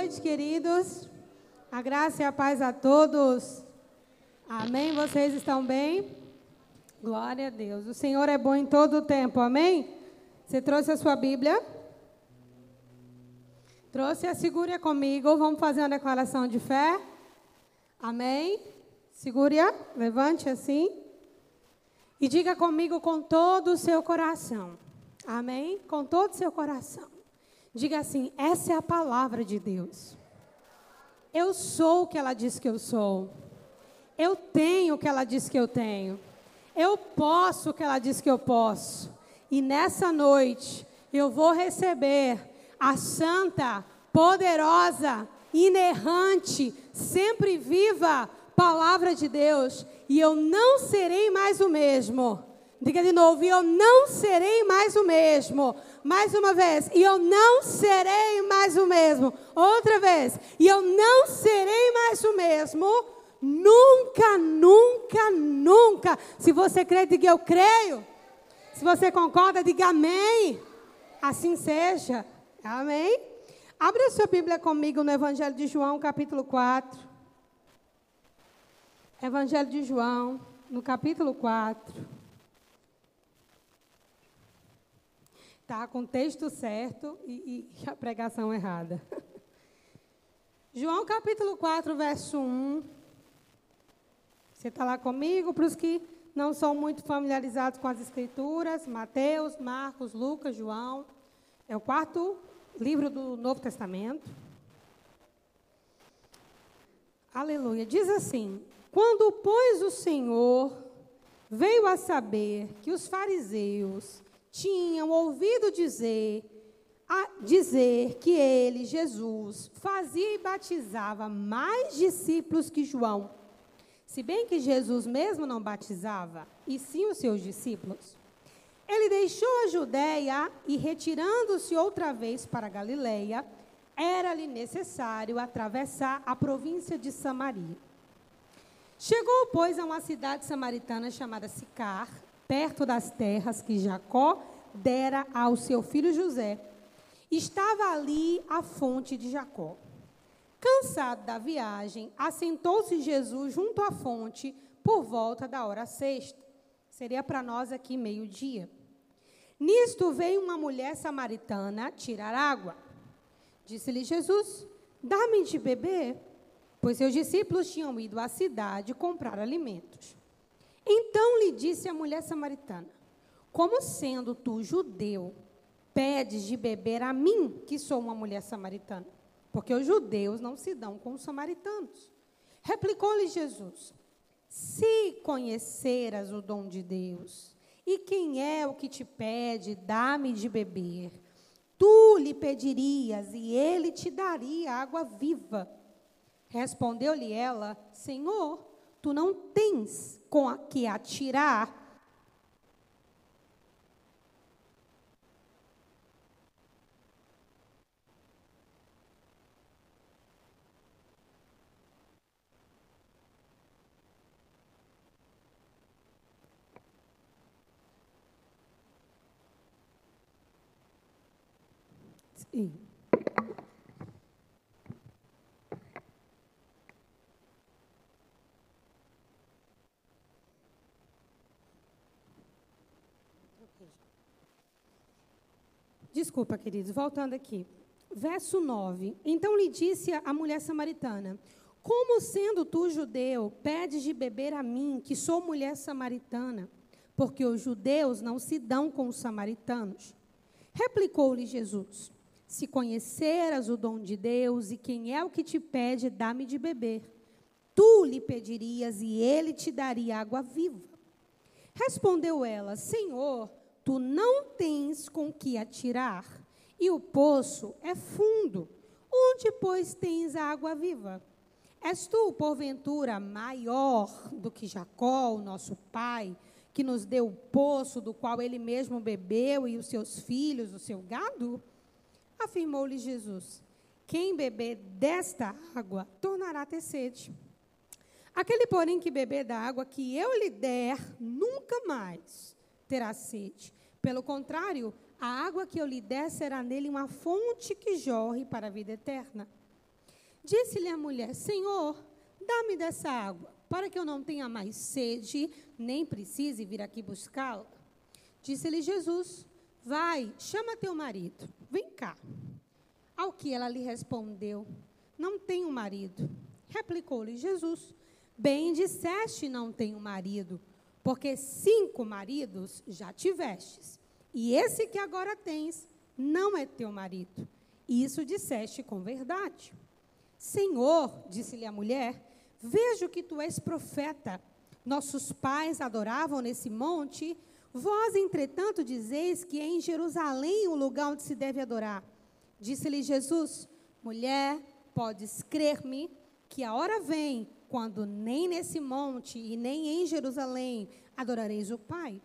noite, queridos. A graça e a paz a todos. Amém? Vocês estão bem? Glória a Deus. O Senhor é bom em todo o tempo. Amém? Você trouxe a sua Bíblia? Trouxe? A segure comigo. Vamos fazer uma declaração de fé. Amém? Segure-a. Levante assim. E diga comigo com todo o seu coração. Amém? Com todo o seu coração. Diga assim: essa é a palavra de Deus. Eu sou o que ela diz que eu sou. Eu tenho o que ela diz que eu tenho. Eu posso o que ela diz que eu posso. E nessa noite eu vou receber a santa, poderosa, inerrante, sempre viva palavra de Deus. E eu não serei mais o mesmo. Diga de novo, eu não serei mais o mesmo. Mais uma vez, e eu não serei mais o mesmo. Outra vez, e eu não serei mais o mesmo. Nunca, nunca, nunca. Se você crê, diga eu creio. Se você concorda, diga amém. Assim seja. Amém. Abra sua Bíblia comigo no Evangelho de João, capítulo 4. Evangelho de João, no capítulo 4. Está com o texto certo e, e a pregação errada. João capítulo 4, verso 1. Você está lá comigo? Para os que não são muito familiarizados com as Escrituras, Mateus, Marcos, Lucas, João. É o quarto livro do Novo Testamento. Aleluia. Diz assim: Quando, pois, o Senhor veio a saber que os fariseus tinham ouvido dizer, dizer que ele, Jesus, fazia e batizava mais discípulos que João. Se bem que Jesus mesmo não batizava, e sim os seus discípulos. Ele deixou a Judéia e, retirando-se outra vez para Galiléia, era-lhe necessário atravessar a província de Samaria. Chegou, pois, a uma cidade samaritana chamada Sicar, perto das terras que Jacó dera ao seu filho José. Estava ali a fonte de Jacó. Cansado da viagem, assentou-se Jesus junto à fonte por volta da hora sexta. Seria para nós aqui meio-dia. Nisto veio uma mulher samaritana tirar água. Disse-lhe Jesus: Dá-me de beber, pois seus discípulos tinham ido à cidade comprar alimentos. Então lhe disse a mulher samaritana: Como sendo tu judeu, pedes de beber a mim, que sou uma mulher samaritana? Porque os judeus não se dão com os samaritanos. Replicou-lhe Jesus: Se conheceras o dom de Deus, e quem é o que te pede, dá-me de beber, tu lhe pedirias e ele te daria água viva. Respondeu-lhe ela: Senhor, tu não tens com a que atirar Sim. Desculpa, queridos, voltando aqui. Verso 9. Então lhe disse a mulher samaritana: Como sendo tu judeu, pedes de beber a mim, que sou mulher samaritana? Porque os judeus não se dão com os samaritanos. Replicou-lhe Jesus: Se conheceras o dom de Deus e quem é o que te pede, dá-me de beber. Tu lhe pedirias e ele te daria água viva. Respondeu ela: Senhor, tu não tens com que atirar, e o poço é fundo. Onde, pois, tens a água viva? És tu, porventura, maior do que Jacó, o nosso pai, que nos deu o poço do qual ele mesmo bebeu e os seus filhos, o seu gado? Afirmou-lhe Jesus: Quem beber desta água tornará a ter sede. Aquele, porém, que beber da água que eu lhe der, nunca mais terá sede. Pelo contrário, a água que eu lhe der será nele uma fonte que jorre para a vida eterna. Disse-lhe a mulher: Senhor, dá-me dessa água, para que eu não tenha mais sede, nem precise vir aqui buscá-la. Disse-lhe Jesus: Vai, chama teu marido, vem cá. Ao que ela lhe respondeu: Não tenho marido. Replicou-lhe Jesus: Bem disseste, não tenho marido, porque cinco maridos já tivestes, e esse que agora tens não é teu marido. Isso disseste com verdade. Senhor, disse-lhe a mulher, vejo que tu és profeta. Nossos pais adoravam nesse monte, vós, entretanto, dizeis que é em Jerusalém o lugar onde se deve adorar. Disse-lhe Jesus: Mulher, podes crer-me que a hora vem quando nem nesse monte e nem em Jerusalém adorareis o Pai.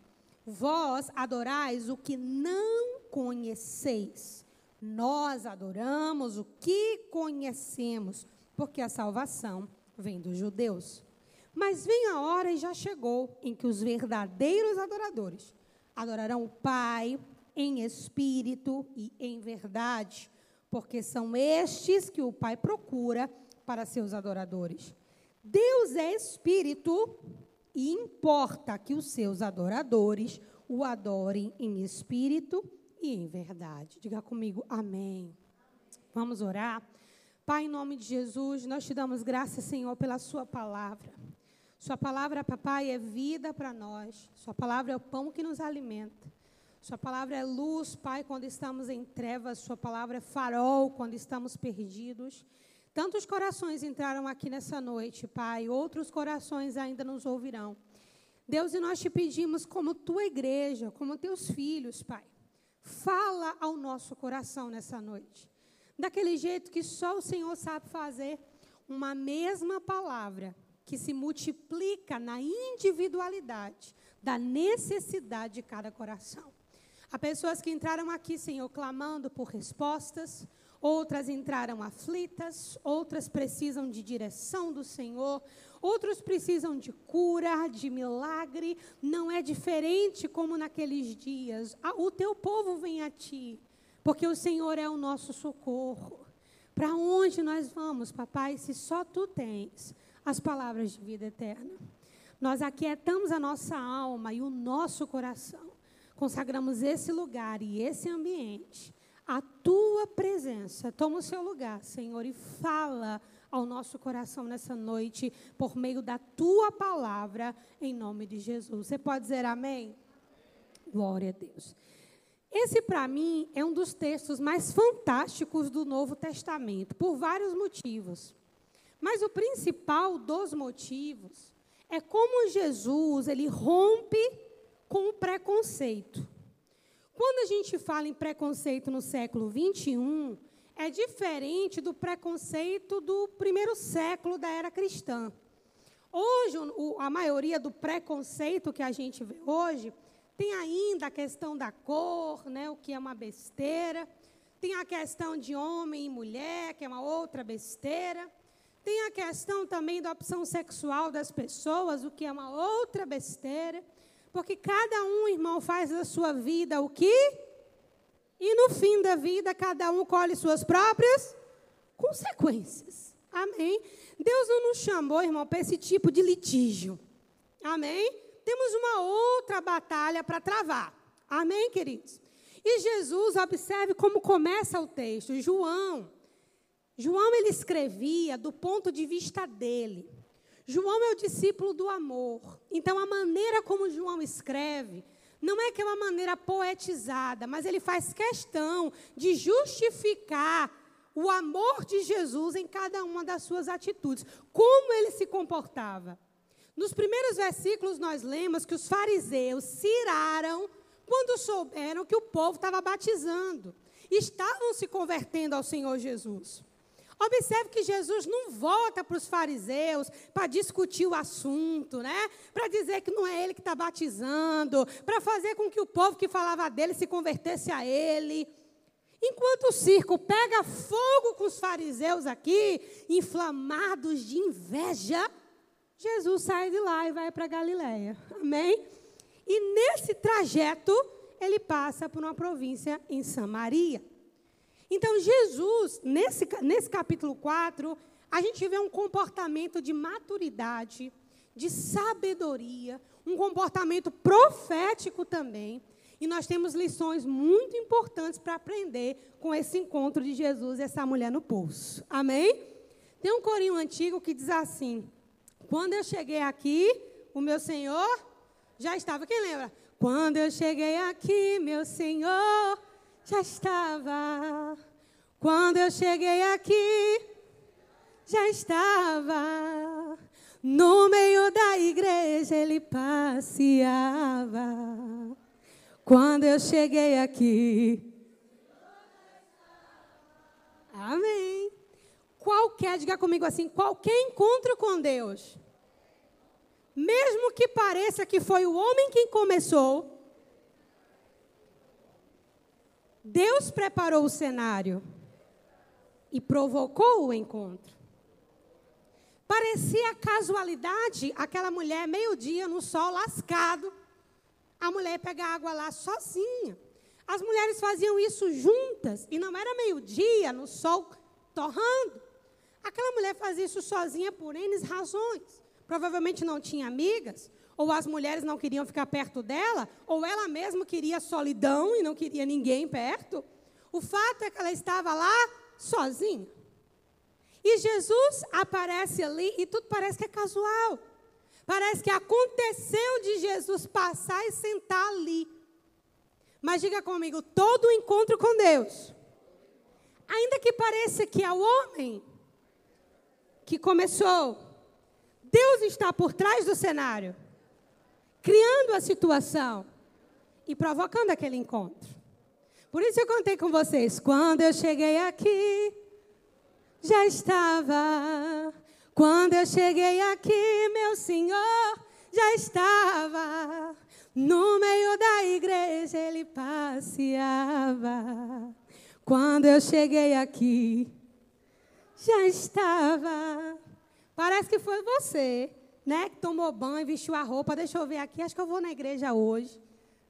Vós adorais o que não conheceis. Nós adoramos o que conhecemos, porque a salvação vem dos judeus. Mas vem a hora e já chegou em que os verdadeiros adoradores adorarão o Pai em espírito e em verdade, porque são estes que o Pai procura para seus adoradores. Deus é espírito e importa que os seus adoradores o adorem em espírito e em verdade. Diga comigo, amém. Vamos orar. Pai, em nome de Jesus, nós te damos graças, Senhor, pela Sua palavra. Sua palavra, papai, é vida para nós. Sua palavra é o pão que nos alimenta. Sua palavra é luz, Pai, quando estamos em trevas. Sua palavra é farol quando estamos perdidos. Tantos corações entraram aqui nessa noite, Pai, outros corações ainda nos ouvirão. Deus, e nós te pedimos, como tua igreja, como teus filhos, Pai, fala ao nosso coração nessa noite. Daquele jeito que só o Senhor sabe fazer, uma mesma palavra que se multiplica na individualidade da necessidade de cada coração. Há pessoas que entraram aqui, Senhor, clamando por respostas, outras entraram aflitas, outras precisam de direção do Senhor, outros precisam de cura, de milagre. Não é diferente como naqueles dias. O teu povo vem a ti, porque o Senhor é o nosso socorro. Para onde nós vamos, papai, se só tu tens as palavras de vida eterna? Nós aquietamos a nossa alma e o nosso coração. Consagramos esse lugar e esse ambiente a tua presença. Toma o seu lugar, Senhor, e fala ao nosso coração nessa noite por meio da tua palavra, em nome de Jesus. Você pode dizer amém? Glória a Deus. Esse, para mim, é um dos textos mais fantásticos do Novo Testamento, por vários motivos. Mas o principal dos motivos é como Jesus ele rompe com o preconceito. Quando a gente fala em preconceito no século 21, é diferente do preconceito do primeiro século da era cristã. Hoje, a maioria do preconceito que a gente vê hoje tem ainda a questão da cor, né, o que é uma besteira. Tem a questão de homem e mulher, que é uma outra besteira. Tem a questão também da opção sexual das pessoas, o que é uma outra besteira. Porque cada um, irmão, faz da sua vida o que? E no fim da vida, cada um colhe suas próprias consequências. Amém? Deus não nos chamou, irmão, para esse tipo de litígio. Amém? Temos uma outra batalha para travar. Amém, queridos? E Jesus, observe como começa o texto. João. João ele escrevia do ponto de vista dele. João é o discípulo do amor. Então, a maneira como João escreve não é que é uma maneira poetizada, mas ele faz questão de justificar o amor de Jesus em cada uma das suas atitudes. Como ele se comportava. Nos primeiros versículos, nós lemos que os fariseus se iraram quando souberam que o povo estava batizando. Estavam se convertendo ao Senhor Jesus. Observe que Jesus não volta para os fariseus para discutir o assunto, né? Para dizer que não é ele que está batizando, para fazer com que o povo que falava dele se convertesse a ele. Enquanto o circo pega fogo com os fariseus aqui, inflamados de inveja, Jesus sai de lá e vai para Galiléia. Amém? E nesse trajeto, ele passa por uma província em Samaria. Então, Jesus, nesse, nesse capítulo 4, a gente vê um comportamento de maturidade, de sabedoria, um comportamento profético também. E nós temos lições muito importantes para aprender com esse encontro de Jesus e essa mulher no poço. Amém? Tem um corinho antigo que diz assim: Quando eu cheguei aqui, o meu Senhor já estava. Quem lembra? Quando eu cheguei aqui, meu Senhor já estava. Quando eu cheguei aqui, já estava. No meio da igreja ele passeava. Quando eu cheguei aqui. Amém. Qualquer, diga comigo assim, qualquer encontro com Deus, mesmo que pareça que foi o homem quem começou, Deus preparou o cenário e provocou o encontro. Parecia casualidade aquela mulher, meio-dia, no sol lascado, a mulher pegar água lá sozinha. As mulheres faziam isso juntas, e não era meio-dia, no sol torrando. Aquela mulher fazia isso sozinha por N razões. Provavelmente não tinha amigas, ou as mulheres não queriam ficar perto dela, ou ela mesma queria solidão e não queria ninguém perto. O fato é que ela estava lá sozinha. E Jesus aparece ali e tudo parece que é casual. Parece que aconteceu de Jesus passar e sentar ali. Mas diga comigo, todo encontro com Deus, ainda que pareça que é o homem que começou, Deus está por trás do cenário, criando a situação e provocando aquele encontro. Por isso eu contei com vocês, quando eu cheguei aqui, já estava. Quando eu cheguei aqui, meu Senhor já estava. No meio da igreja ele passeava. Quando eu cheguei aqui, já estava. Parece que foi você, né? Que tomou banho, vestiu a roupa. Deixa eu ver aqui, acho que eu vou na igreja hoje.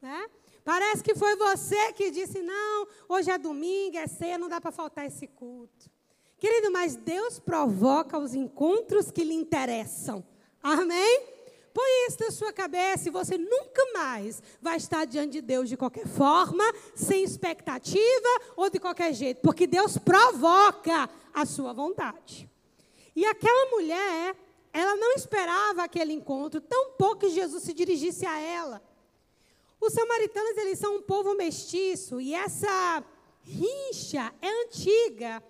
Né? Parece que foi você que disse: não, hoje é domingo, é ceia, não dá para faltar esse culto. Querido, mas Deus provoca os encontros que lhe interessam. Amém? Põe isso na sua cabeça e você nunca mais vai estar diante de Deus de qualquer forma, sem expectativa ou de qualquer jeito, porque Deus provoca a sua vontade. E aquela mulher, ela não esperava aquele encontro, tão pouco que Jesus se dirigisse a ela. Os samaritanos, eles são um povo mestiço, e essa rincha é antiga.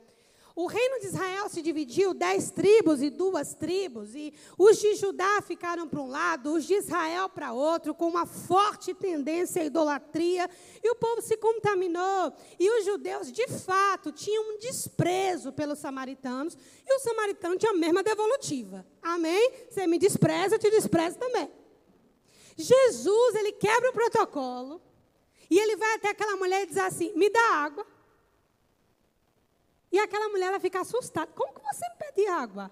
O reino de Israel se dividiu dez tribos e duas tribos, e os de Judá ficaram para um lado, os de Israel para outro, com uma forte tendência à idolatria, e o povo se contaminou. E os judeus, de fato, tinham um desprezo pelos samaritanos, e os samaritanos tinham a mesma devolutiva. Amém? Você me despreza, eu te desprezo também. Jesus, ele quebra o protocolo, e ele vai até aquela mulher e diz assim: me dá água. E aquela mulher ela fica assustada. Como que você me pede água?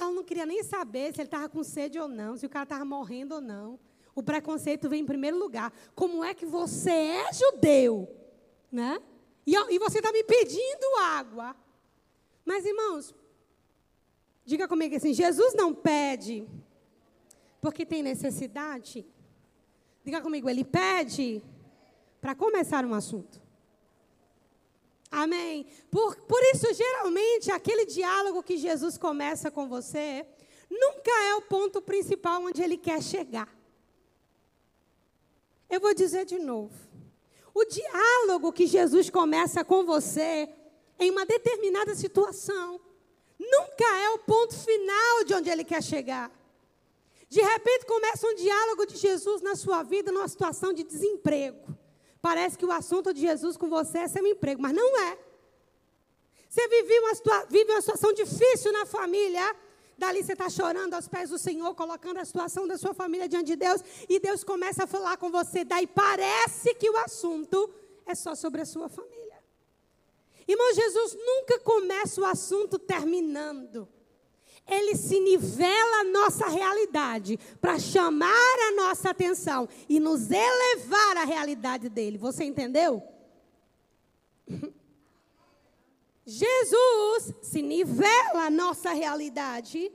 ela não queria nem saber se ele estava com sede ou não, se o cara estava morrendo ou não. O preconceito vem em primeiro lugar. Como é que você é judeu? Né? E, e você está me pedindo água. Mas, irmãos, diga comigo assim: Jesus não pede porque tem necessidade. Diga comigo, ele pede para começar um assunto. Amém. Por, por isso, geralmente, aquele diálogo que Jesus começa com você nunca é o ponto principal onde ele quer chegar. Eu vou dizer de novo. O diálogo que Jesus começa com você em uma determinada situação nunca é o ponto final de onde ele quer chegar. De repente começa um diálogo de Jesus na sua vida numa situação de desemprego. Parece que o assunto de Jesus com você é seu emprego, mas não é. Você vive uma, vive uma situação difícil na família. Dali você está chorando aos pés do Senhor, colocando a situação da sua família diante de Deus, e Deus começa a falar com você. Daí parece que o assunto é só sobre a sua família. Irmão, Jesus nunca começa o assunto terminando ele se nivela a nossa realidade para chamar a nossa atenção e nos elevar à realidade dele. Você entendeu? Jesus se nivela a nossa realidade,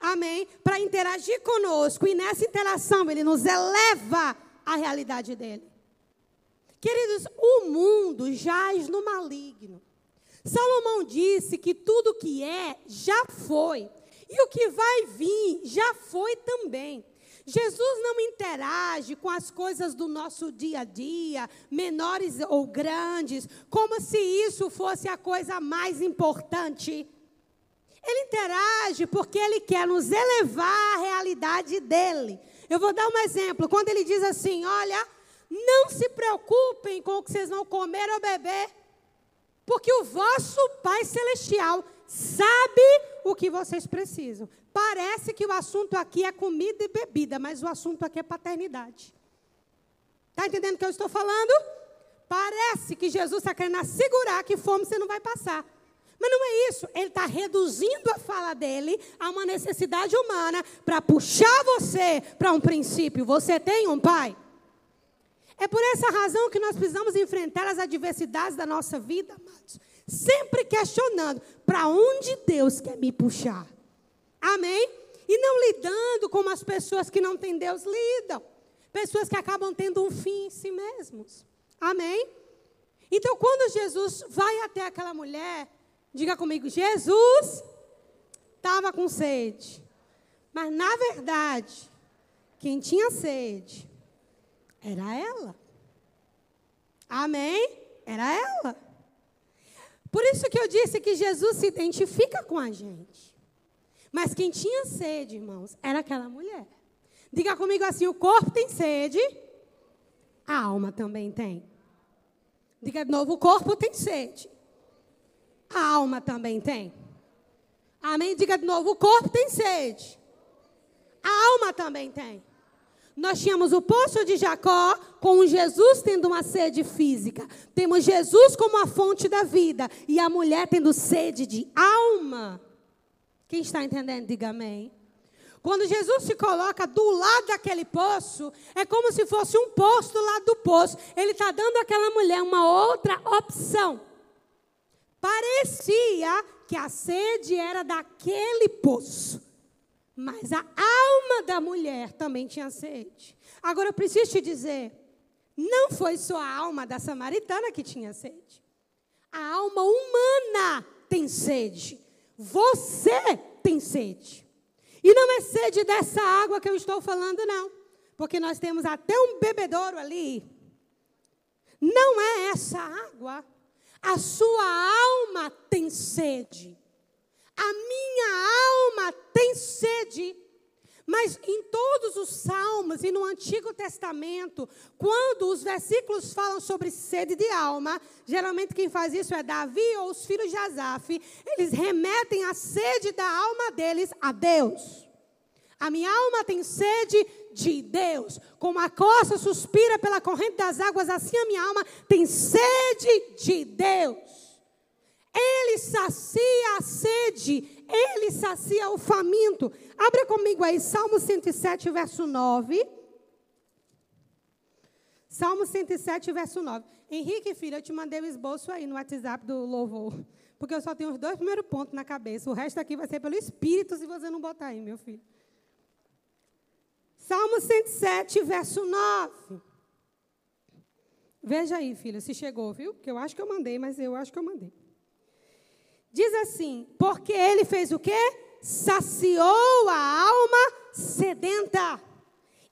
amém, para interagir conosco, e nessa interação ele nos eleva à realidade dele. Queridos, o mundo jaz no maligno. Salomão disse que tudo que é já foi, e o que vai vir já foi também. Jesus não interage com as coisas do nosso dia a dia, menores ou grandes, como se isso fosse a coisa mais importante. Ele interage porque ele quer nos elevar à realidade dele. Eu vou dar um exemplo. Quando ele diz assim: Olha, não se preocupem com o que vocês vão comer ou beber, porque o vosso Pai Celestial sabe o que vocês precisam. Parece que o assunto aqui é comida e bebida, mas o assunto aqui é paternidade. Está entendendo o que eu estou falando? Parece que Jesus está querendo assegurar que fome você não vai passar. Mas não é isso. Ele está reduzindo a fala dele a uma necessidade humana para puxar você para um princípio. Você tem um pai? É por essa razão que nós precisamos enfrentar as adversidades da nossa vida, amados. Sempre questionando para onde Deus quer me puxar. Amém? E não lidando como as pessoas que não têm Deus lidam. Pessoas que acabam tendo um fim em si mesmos. Amém? Então, quando Jesus vai até aquela mulher, diga comigo: Jesus estava com sede. Mas, na verdade, quem tinha sede era ela. Amém? Era ela. Por isso que eu disse que Jesus se identifica com a gente. Mas quem tinha sede, irmãos, era aquela mulher. Diga comigo assim: o corpo tem sede, a alma também tem. Diga de novo: o corpo tem sede, a alma também tem. Amém? Diga de novo: o corpo tem sede, a alma também tem. Nós tínhamos o poço de Jacó com Jesus tendo uma sede física. Temos Jesus como a fonte da vida e a mulher tendo sede de alma. Quem está entendendo, diga amém. Quando Jesus se coloca do lado daquele poço, é como se fosse um poço do lado do poço. Ele está dando àquela mulher uma outra opção. Parecia que a sede era daquele poço. Mas a alma da mulher também tinha sede. Agora eu preciso te dizer, não foi só a alma da samaritana que tinha sede. A alma humana tem sede. Você tem sede. E não é sede dessa água que eu estou falando, não. Porque nós temos até um bebedouro ali. Não é essa água. A sua alma tem sede. A minha alma tem sede. Mas em todos os salmos e no Antigo Testamento, quando os versículos falam sobre sede de alma, geralmente quem faz isso é Davi ou os filhos de Asaf, eles remetem a sede da alma deles a Deus. A minha alma tem sede de Deus. Como a costa suspira pela corrente das águas, assim a minha alma tem sede de Deus. Ele sacia a sede, ele sacia o faminto. Abra comigo aí, Salmo 107, verso 9. Salmo 107, verso 9. Henrique, filho, eu te mandei o um esboço aí no WhatsApp do louvor. Porque eu só tenho os dois primeiros pontos na cabeça. O resto aqui vai ser pelo Espírito, se você não botar aí, meu filho. Salmo 107, verso 9. Veja aí, filho, se chegou, viu? Porque eu acho que eu mandei, mas eu acho que eu mandei. Diz assim: porque ele fez o quê? Saciou a alma sedenta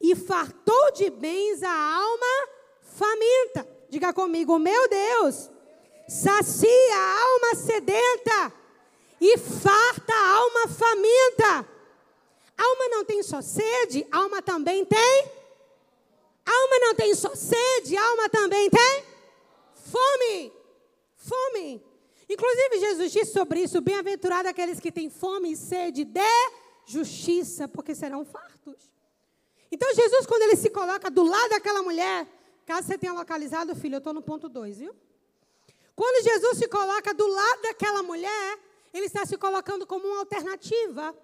e fartou de bens a alma faminta. Diga comigo, meu Deus, sacia a alma sedenta e farta a alma faminta. Alma não tem só sede, alma também tem. Alma não tem só sede, alma também tem fome. Fome. Inclusive, Jesus disse sobre isso: bem-aventurado aqueles que têm fome e sede de justiça, porque serão fartos. Então, Jesus, quando ele se coloca do lado daquela mulher, caso você tenha localizado, filho, eu estou no ponto 2, viu? Quando Jesus se coloca do lado daquela mulher, ele está se colocando como uma alternativa,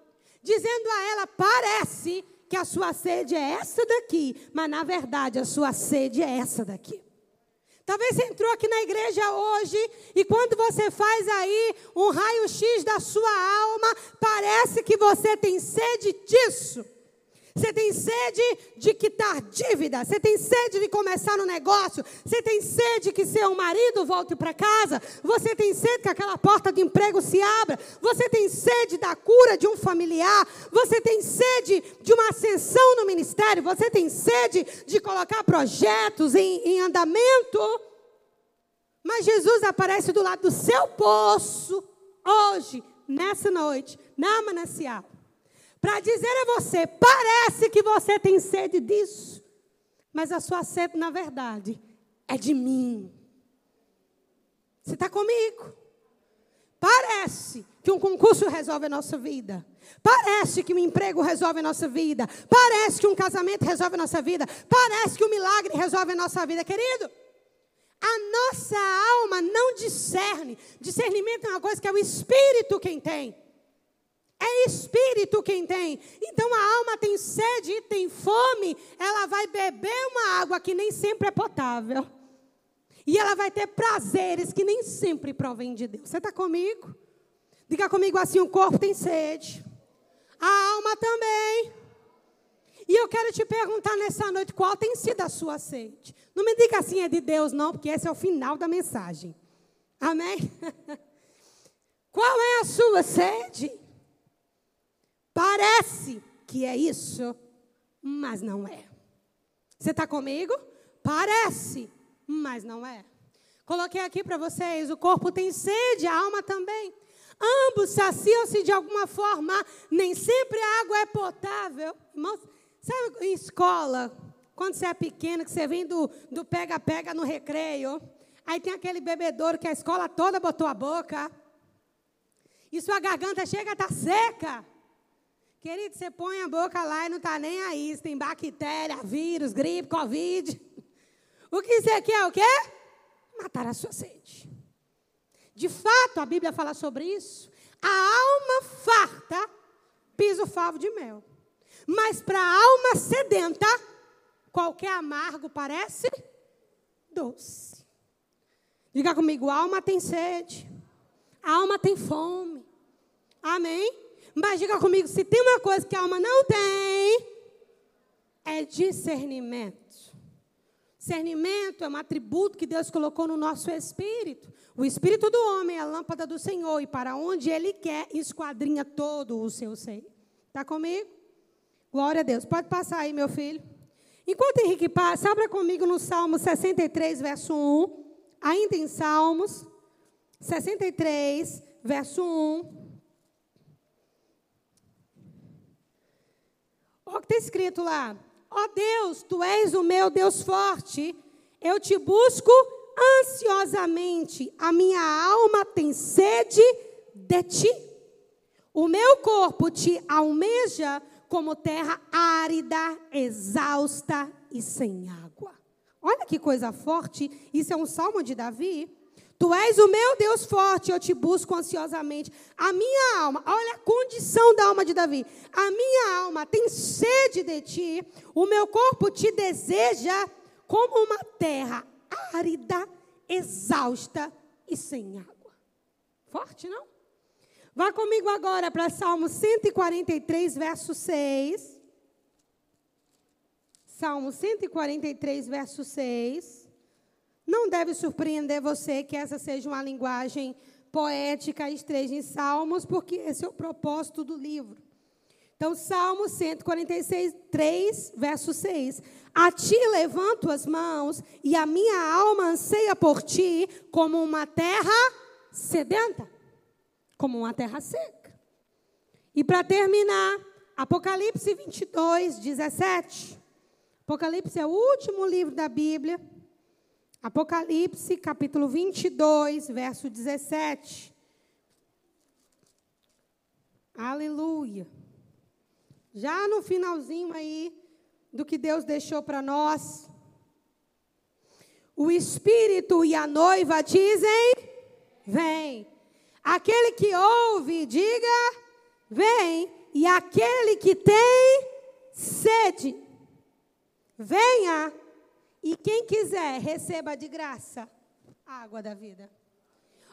dizendo a ela: parece que a sua sede é essa daqui, mas na verdade a sua sede é essa daqui. Talvez você entrou aqui na igreja hoje e quando você faz aí um raio-x da sua alma, parece que você tem sede disso. Você tem sede de quitar dívida. Você tem sede de começar no negócio. Você tem sede que seu marido volte para casa. Você tem sede que aquela porta de emprego se abra. Você tem sede da cura de um familiar. Você tem sede de uma ascensão no ministério. Você tem sede de colocar projetos em, em andamento. Mas Jesus aparece do lado do seu poço hoje, nessa noite, na manancial para dizer a você: parece que você tem sede disso, mas a sua sede, na verdade, é de mim. Você está comigo? Parece que um concurso resolve a nossa vida. Parece que um emprego resolve a nossa vida. Parece que um casamento resolve a nossa vida. Parece que um milagre resolve a nossa vida, querido. A nossa alma não discerne. Discernimento é uma coisa que é o espírito quem tem. É espírito quem tem. Então a alma tem sede e tem fome, ela vai beber uma água que nem sempre é potável. E ela vai ter prazeres que nem sempre provêm de Deus. Você está comigo? Diga comigo assim: o corpo tem sede, a alma também. E eu quero te perguntar nessa noite qual tem sido a sua sede. Não me diga assim, é de Deus, não, porque esse é o final da mensagem. Amém? qual é a sua sede? Parece que é isso, mas não é. Você está comigo? Parece, mas não é. Coloquei aqui para vocês: o corpo tem sede, a alma também. Ambos saciam-se de alguma forma, nem sempre a água é potável. Irmãos, sabe em escola, quando você é pequeno, que você vem do pega-pega no recreio, aí tem aquele bebedouro que a escola toda botou a boca, e sua garganta chega a estar tá seca. Querido, você põe a boca lá e não está nem aí. Se tem bactéria, vírus, gripe, covid. O que você quer é o quê? Matar a sua sede. De fato, a Bíblia fala sobre isso. A alma farta pisa o favo de mel. Mas para a alma sedenta, qualquer amargo parece doce. Diga comigo, a alma tem sede. A alma tem fome. Amém? Mas diga comigo, se tem uma coisa que a alma não tem, é discernimento. Discernimento é um atributo que Deus colocou no nosso espírito. O espírito do homem é a lâmpada do Senhor e para onde ele quer, esquadrinha todo o seu ser. Está comigo? Glória a Deus. Pode passar aí, meu filho. Enquanto Henrique passa, abra comigo no Salmo 63, verso 1. Ainda em Salmos 63, verso 1. Olha o que está escrito lá. Ó oh Deus, tu és o meu Deus forte, eu te busco ansiosamente, a minha alma tem sede de ti. O meu corpo te almeja como terra árida, exausta e sem água. Olha que coisa forte, isso é um salmo de Davi. Tu és o meu Deus forte, eu te busco ansiosamente. A minha alma, olha a condição da alma de Davi. A minha alma tem sede de ti, o meu corpo te deseja como uma terra árida, exausta e sem água. Forte, não? Vá comigo agora para Salmo 143, verso 6. Salmo 143, verso 6. Não deve surpreender você que essa seja uma linguagem poética, esteja em Salmos, porque esse é o propósito do livro. Então, Salmo 146, 3, verso 6. A ti levanto as mãos, e a minha alma anseia por ti, como uma terra sedenta, como uma terra seca. E para terminar, Apocalipse 22, 17. Apocalipse é o último livro da Bíblia. Apocalipse, capítulo 22, verso 17. Aleluia. Já no finalzinho aí do que Deus deixou para nós. O Espírito e a noiva dizem: Vem. Aquele que ouve, diga: Vem. E aquele que tem sede, venha. E quem quiser, receba de graça a água da vida.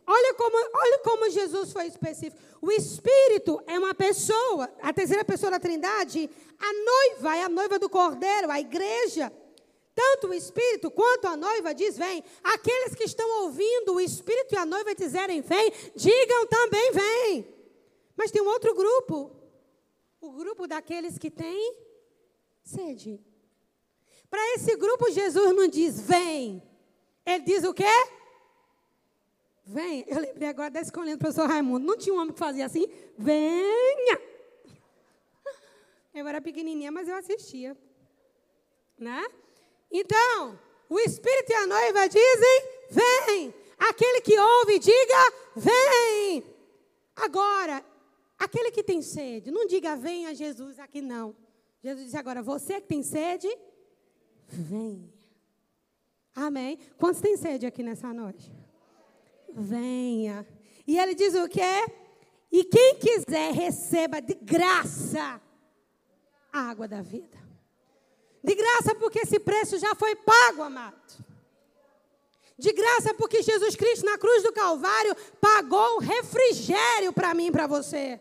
Olha como, olha como Jesus foi específico. O Espírito é uma pessoa, a terceira pessoa da Trindade, a noiva é a noiva do Cordeiro, a igreja. Tanto o Espírito quanto a noiva diz: vem. Aqueles que estão ouvindo o Espírito e a noiva dizerem: vem, digam também: vem. Mas tem um outro grupo, o grupo daqueles que têm sede. Para esse grupo, Jesus não diz: vem. Ele diz o quê? Vem. Eu lembrei agora da escolinha do professor Raimundo. Não tinha um homem que fazia assim? Venha. Eu era pequenininha, mas eu assistia. Né? Então, o Espírito e a noiva dizem: vem. Aquele que ouve, diga: vem. Agora, aquele que tem sede, não diga: venha Jesus aqui, não. Jesus disse agora: você que tem sede, vem. Amém? Quantos têm sede aqui nessa noite? venha. E ele diz o quê? E quem quiser, receba de graça a água da vida. De graça, porque esse preço já foi pago, amado. De graça, porque Jesus Cristo na cruz do Calvário pagou refrigério para mim e para você.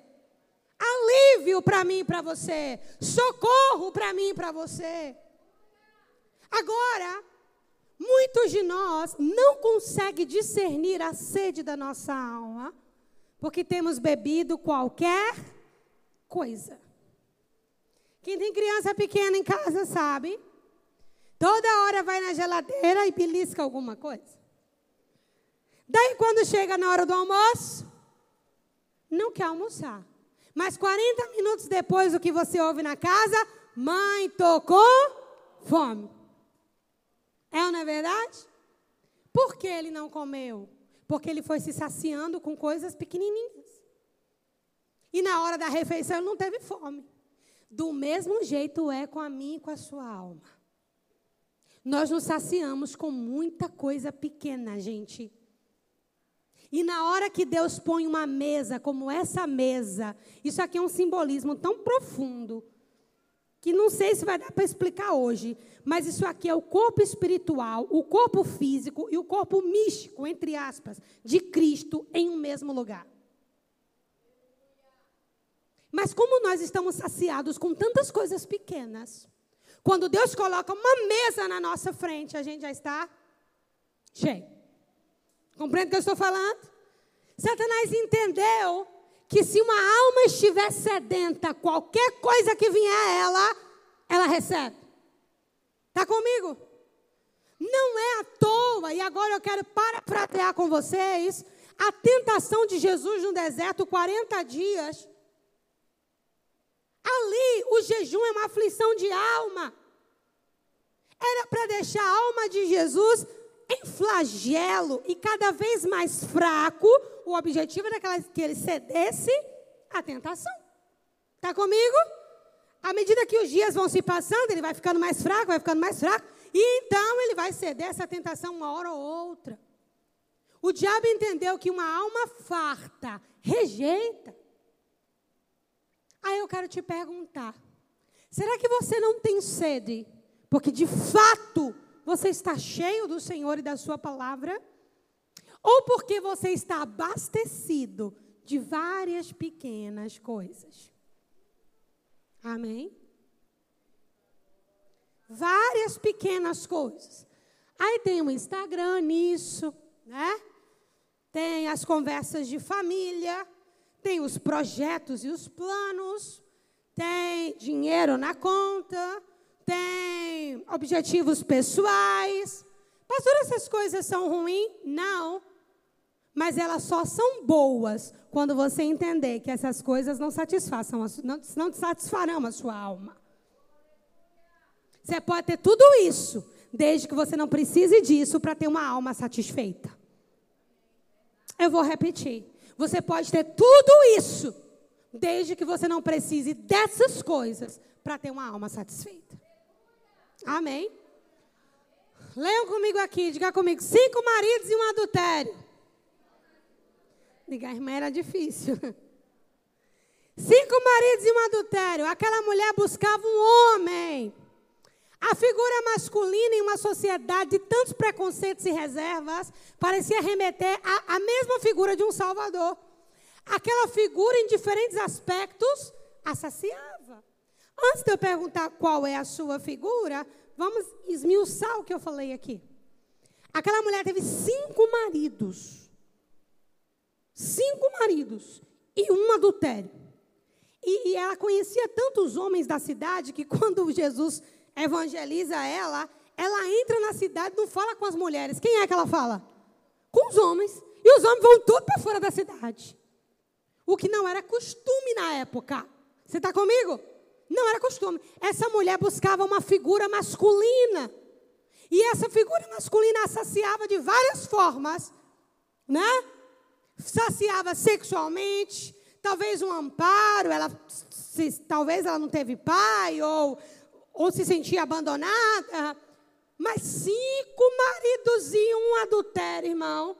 Alívio para mim e para você. Socorro para mim e para você. Agora, Muitos de nós não conseguem discernir a sede da nossa alma, porque temos bebido qualquer coisa. Quem tem criança pequena em casa sabe. Toda hora vai na geladeira e belisca alguma coisa. Daí, quando chega na hora do almoço, não quer almoçar. Mas 40 minutos depois, o que você ouve na casa? Mãe, tocou fome. É ou não é verdade? Por que ele não comeu? Porque ele foi se saciando com coisas pequenininhas. E na hora da refeição ele não teve fome. Do mesmo jeito é com a minha e com a sua alma. Nós nos saciamos com muita coisa pequena, gente. E na hora que Deus põe uma mesa como essa mesa, isso aqui é um simbolismo tão profundo que não sei se vai dar para explicar hoje, mas isso aqui é o corpo espiritual, o corpo físico e o corpo místico, entre aspas, de Cristo em um mesmo lugar. Mas como nós estamos saciados com tantas coisas pequenas, quando Deus coloca uma mesa na nossa frente, a gente já está cheio. Compreende o que eu estou falando? Satanás entendeu que se uma alma estiver sedenta, qualquer coisa que vier a ela, ela recebe. Está comigo? Não é à toa, e agora eu quero parafrasear com vocês, a tentação de Jesus no deserto, 40 dias. Ali, o jejum é uma aflição de alma. Era para deixar a alma de Jesus em flagelo e cada vez mais fraco. O objetivo era que ele cedesse à tentação. Está comigo? À medida que os dias vão se passando, ele vai ficando mais fraco, vai ficando mais fraco. E então ele vai ceder essa tentação uma hora ou outra. O diabo entendeu que uma alma farta rejeita. Aí eu quero te perguntar: será que você não tem sede? Porque de fato você está cheio do Senhor e da Sua palavra? Ou porque você está abastecido de várias pequenas coisas? Amém? Várias pequenas coisas. Aí tem o Instagram nisso, né? Tem as conversas de família, tem os projetos e os planos, tem dinheiro na conta, tem objetivos pessoais. Pastor, essas coisas são ruins? Não. Mas elas só são boas quando você entender que essas coisas não satisfaçam, não, não satisfarão a sua alma. Você pode ter tudo isso, desde que você não precise disso para ter uma alma satisfeita. Eu vou repetir. Você pode ter tudo isso, desde que você não precise dessas coisas para ter uma alma satisfeita. Amém? Leiam comigo aqui, diga comigo: cinco maridos e um adultério. Diga, irmã, era difícil. Cinco maridos e um adultério. Aquela mulher buscava um homem. A figura masculina em uma sociedade de tantos preconceitos e reservas parecia remeter à, mesma figura de um Salvador. Aquela figura, em diferentes aspectos, a saciava. Antes de eu perguntar qual é a sua figura, vamos esmiuçar o que eu falei aqui. Aquela mulher teve cinco maridos. Cinco maridos e um adultério. E, ela conhecia tantos homens da cidade que quando Jesus evangeliza ela, ela entra na cidade e não fala com as mulheres. Quem é que ela fala? Com os homens. E os homens vão todos para fora da cidade. O que não era costume na época. Você está comigo? Não era costume. Essa mulher buscava uma figura masculina. E essa figura masculina saciava de várias formas, né? Saciava sexualmente, talvez um amparo, ela se, talvez ela não teve pai ou ou se sentia abandonada. Mas cinco maridos e um adultério, irmão.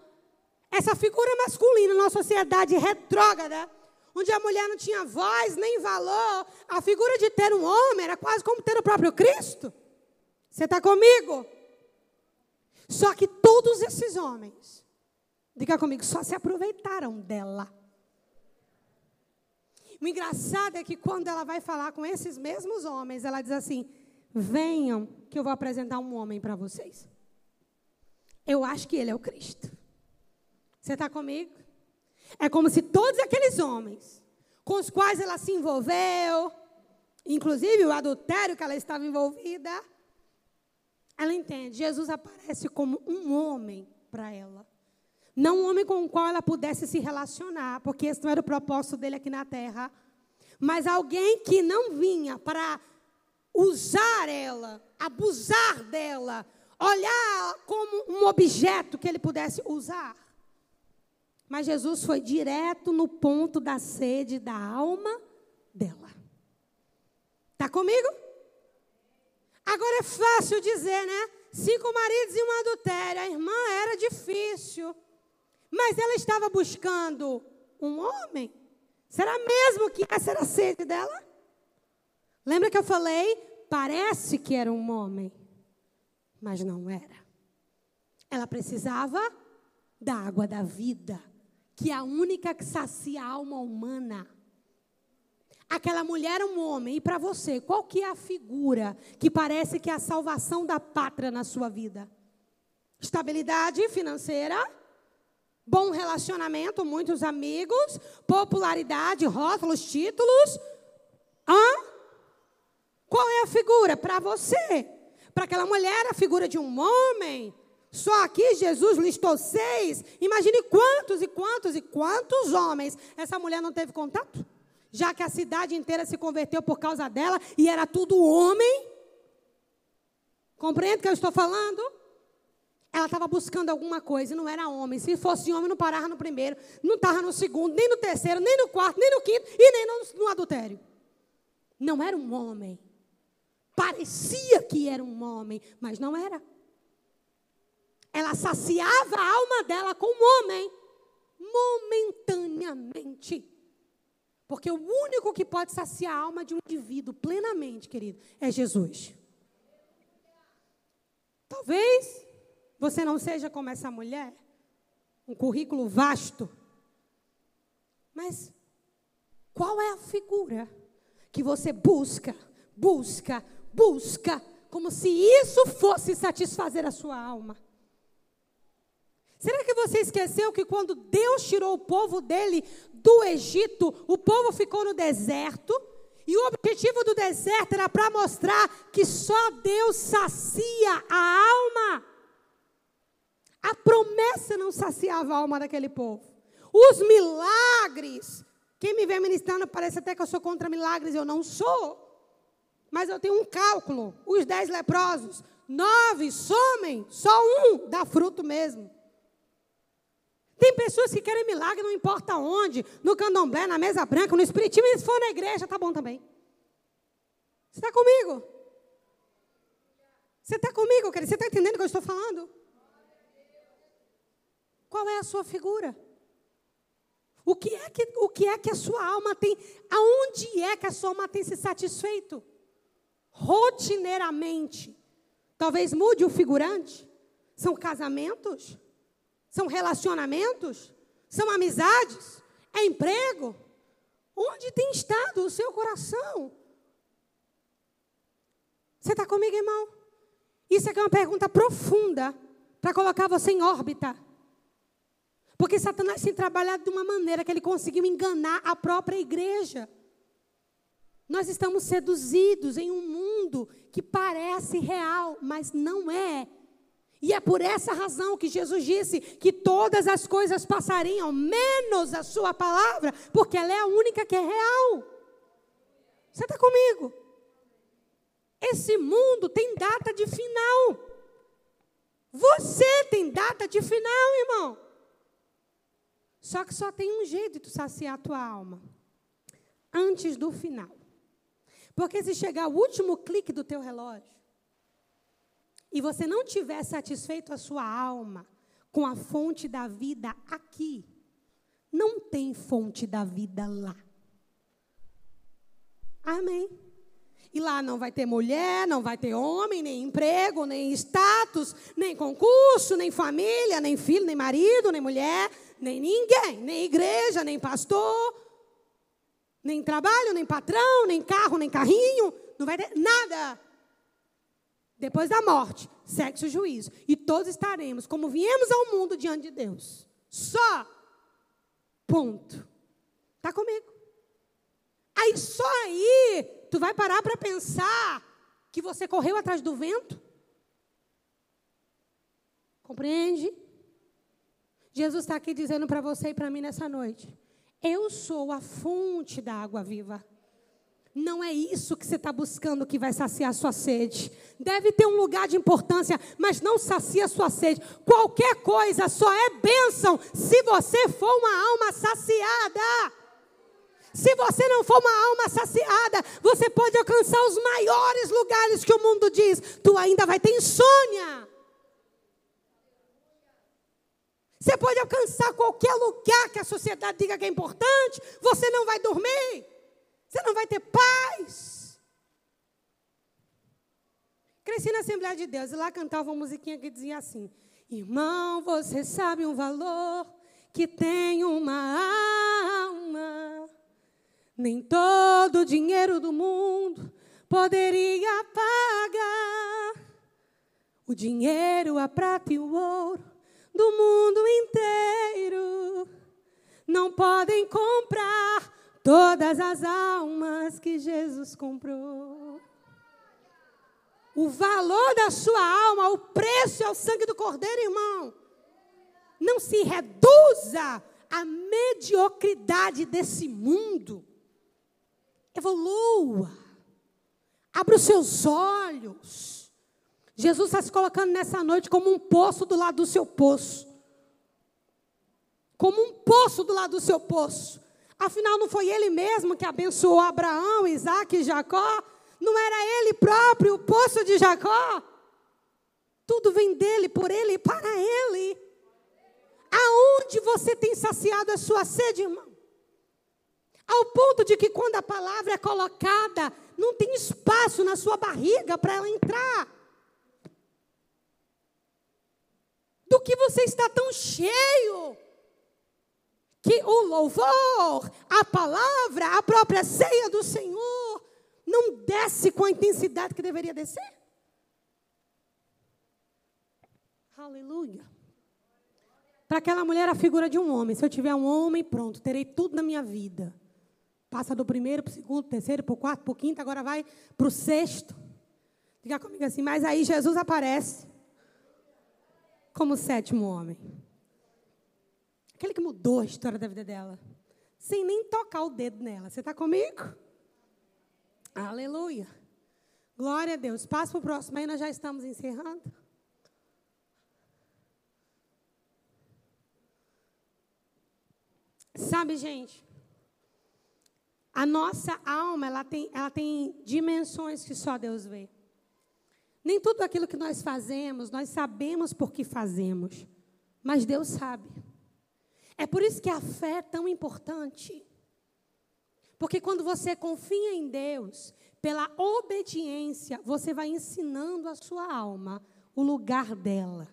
Essa figura masculina na sociedade retrógrada, onde a mulher não tinha voz nem valor, a figura de ter um homem era quase como ter o próprio Cristo. Você está comigo? Só que todos esses homens, diga comigo, só se aproveitaram dela. O engraçado é que quando ela vai falar com esses mesmos homens, ela diz assim: Venham, que eu vou apresentar um homem para vocês. Eu acho que ele é o Cristo. Você está comigo? É como se todos aqueles homens com os quais ela se envolveu, inclusive o adultério que ela estava envolvida, ela entende. Jesus aparece como um homem para ela. Não um homem com o qual ela pudesse se relacionar, porque esse não era o propósito dele aqui na terra. Mas alguém que não vinha para usar ela, abusar dela, olhar como um objeto que ele pudesse usar. Mas Jesus foi direto no ponto da sede da alma dela. Está comigo? Agora é fácil dizer, né? Cinco maridos e um adultério. A irmã era difícil. Mas ela estava buscando um homem? Será mesmo que essa era a sede dela? Lembra que eu falei? Parece que era um homem, mas não era. Ela precisava da água da vida, que é a única que sacia a alma humana. Aquela mulher era um homem, e para você, qual que é a figura que parece que é a salvação da pátria na sua vida? Estabilidade financeira, bom relacionamento, muitos amigos, popularidade, rótulos, títulos. Hã? Qual é a figura? Para você. Para aquela mulher, a figura de um homem. Só aqui Jesus listou seis. Imagine quantos e quantos e quantos homens essa mulher não teve contato? Já que a cidade inteira se converteu por causa dela e era tudo homem. Compreende o que eu estou falando? Ela estava buscando alguma coisa e não era homem. Se fosse homem, não parava no primeiro, não estava no segundo, nem no terceiro, nem no quarto, nem no quinto e nem no, no adultério. Não era um homem. Parecia que era um homem, mas não era. Ela saciava a alma dela com um homem, momentaneamente. Porque o único que pode saciar a alma de um indivíduo plenamente, querido, é Jesus. Talvez você não seja como essa mulher, um currículo vasto. Mas qual é a figura que você busca, busca, busca, como se isso fosse satisfazer a sua alma? Será que você esqueceu que quando Deus tirou o povo dele do Egito, o povo ficou no deserto? E o objetivo do deserto era para mostrar que só Deus sacia a alma. A promessa não saciava a alma daquele povo. Os milagres. Quem me vê ministrando parece até que eu sou contra milagres. Eu não sou. Mas eu tenho um cálculo. Os dez leprosos. Nove somem. Só um dá fruto mesmo. Tem pessoas que querem milagre, não importa onde, no candomblé, na mesa branca, no espiritismo, se for na igreja, tá bom também. Você está comigo? Você está comigo, querido? Você está entendendo o que eu estou falando? Qual é a sua figura? O que é que, o que, é que a sua alma tem? Aonde é que a sua alma tem se satisfeito? Rotineiramente. Talvez mude o figurante. São casamentos? São relacionamentos? São amizades? É emprego? Onde tem estado o seu coração? Você está comigo, irmão? Isso aqui é uma pergunta profunda para colocar você em órbita. Porque Satanás tem trabalhado de uma maneira que ele conseguiu enganar a própria igreja. Nós estamos seduzidos em um mundo que parece real, mas não é. E é por essa razão que Jesus disse que todas as coisas passariam, menos a sua palavra, porque ela é a única que é real. Você está comigo? Esse mundo tem data de final. Você tem data de final, irmão. Só que só tem um jeito de tu saciar a tua alma. Antes do final. Porque se chegar o último clique do teu relógio e você não tiver satisfeito a sua alma com a fonte da vida aqui, não tem fonte da vida lá. Amém. E lá não vai ter mulher, não vai ter homem, nem emprego, nem status, nem concurso, nem família, nem filho, nem marido, nem mulher, nem ninguém, nem igreja, nem pastor nem trabalho, nem patrão, nem carro, nem carrinho. Não vai ter nada. Depois da morte, sexo e juízo. E todos estaremos como viemos ao mundo diante de Deus. Só. Ponto. Está comigo? Aí só aí tu vai parar para pensar que você correu atrás do vento? Compreende? Jesus está aqui dizendo para você e para mim nessa noite. Eu sou a fonte da água viva. Não é isso que você está buscando que vai saciar a sua sede. Deve ter um lugar de importância, mas não sacia a sua sede. Qualquer coisa só é bênção se você for uma alma saciada. Se você não for uma alma saciada, você pode alcançar os maiores lugares que o mundo diz. Tu ainda vai ter insônia. Você pode alcançar qualquer lugar que a sociedade diga que é importante, você não vai dormir, você não vai ter paz. Cresci na Assembleia de Deus e lá cantava uma musiquinha que dizia assim: Irmão, você sabe um valor que tem uma alma, nem todo o dinheiro do mundo poderia pagar. O dinheiro, a prata e o ouro do mundo inteiro não podem comprar todas as almas que Jesus comprou. O valor da sua alma, o preço é o sangue do Cordeiro, irmão. Não se reduza à mediocridade desse mundo. Evolua. Abra os seus olhos. Jesus está se colocando nessa noite como um poço do lado do seu poço. Como um poço do lado do seu poço. Afinal, não foi ele mesmo que abençoou Abraão, Isaac e Jacó? Não era ele próprio o poço de Jacó? Tudo vem dele, por ele e para ele. Aonde você tem saciado a sua sede, irmão? Ao ponto de que quando a palavra é colocada, não tem espaço na sua barriga para ela entrar. do que você está tão cheio que o louvor, a palavra, a própria ceia do Senhor não desce com a intensidade que deveria descer? Aleluia. Para aquela mulher, a figura de um homem. Se eu tiver um homem, pronto, terei tudo na minha vida. Passa do primeiro para o segundo, terceiro, para o quarto, para o quinto, agora vai para o sexto. Diga comigo assim, mas aí Jesus aparece como o sétimo homem. Aquele que mudou a história da vida dela. Sem nem tocar o dedo nela. Você está comigo? Aleluia. Glória a Deus. Passa para o próximo aí, nós já estamos encerrando. Sabe, gente, a nossa alma, ela tem, ela tem dimensões que só Deus vê. Nem tudo aquilo que nós fazemos, nós sabemos por que fazemos, mas Deus sabe. É por isso que a fé é tão importante. Porque quando você confia em Deus, pela obediência, você vai ensinando a sua alma o lugar dela.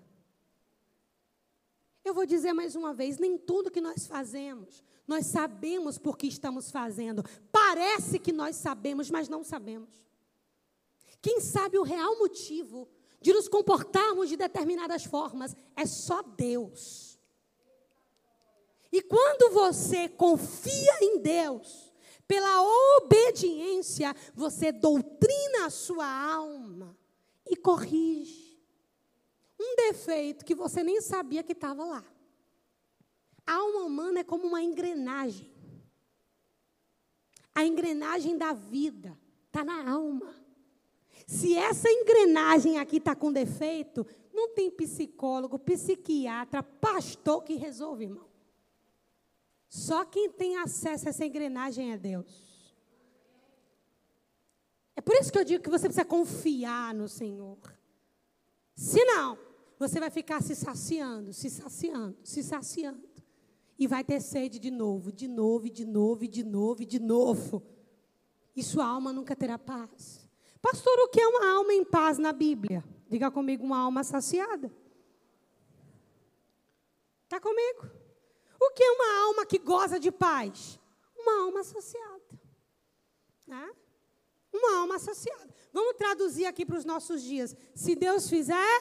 Eu vou dizer mais uma vez: nem tudo que nós fazemos, nós sabemos por que estamos fazendo. Parece que nós sabemos, mas não sabemos. Quem sabe o real motivo de nos comportarmos de determinadas formas é só Deus. E quando você confia em Deus, pela obediência, você doutrina a sua alma e corrige. Um defeito que você nem sabia que estava lá. A alma humana é como uma engrenagem. A engrenagem da vida está na alma. Se essa engrenagem aqui está com defeito, não tem psicólogo, psiquiatra, pastor que resolve, irmão. Só quem tem acesso a essa engrenagem é Deus. É por isso que eu digo que você precisa confiar no Senhor. Se não, você vai ficar se saciando, se saciando, se saciando. E vai ter sede de novo, de novo, de novo, de novo, de novo. E sua alma nunca terá paz. Pastor, o que é uma alma em paz na Bíblia? Diga comigo, uma alma saciada. Está comigo? O que é uma alma que goza de paz? Uma alma associada. Né? Uma alma associada. Vamos traduzir aqui para os nossos dias. Se Deus fizer,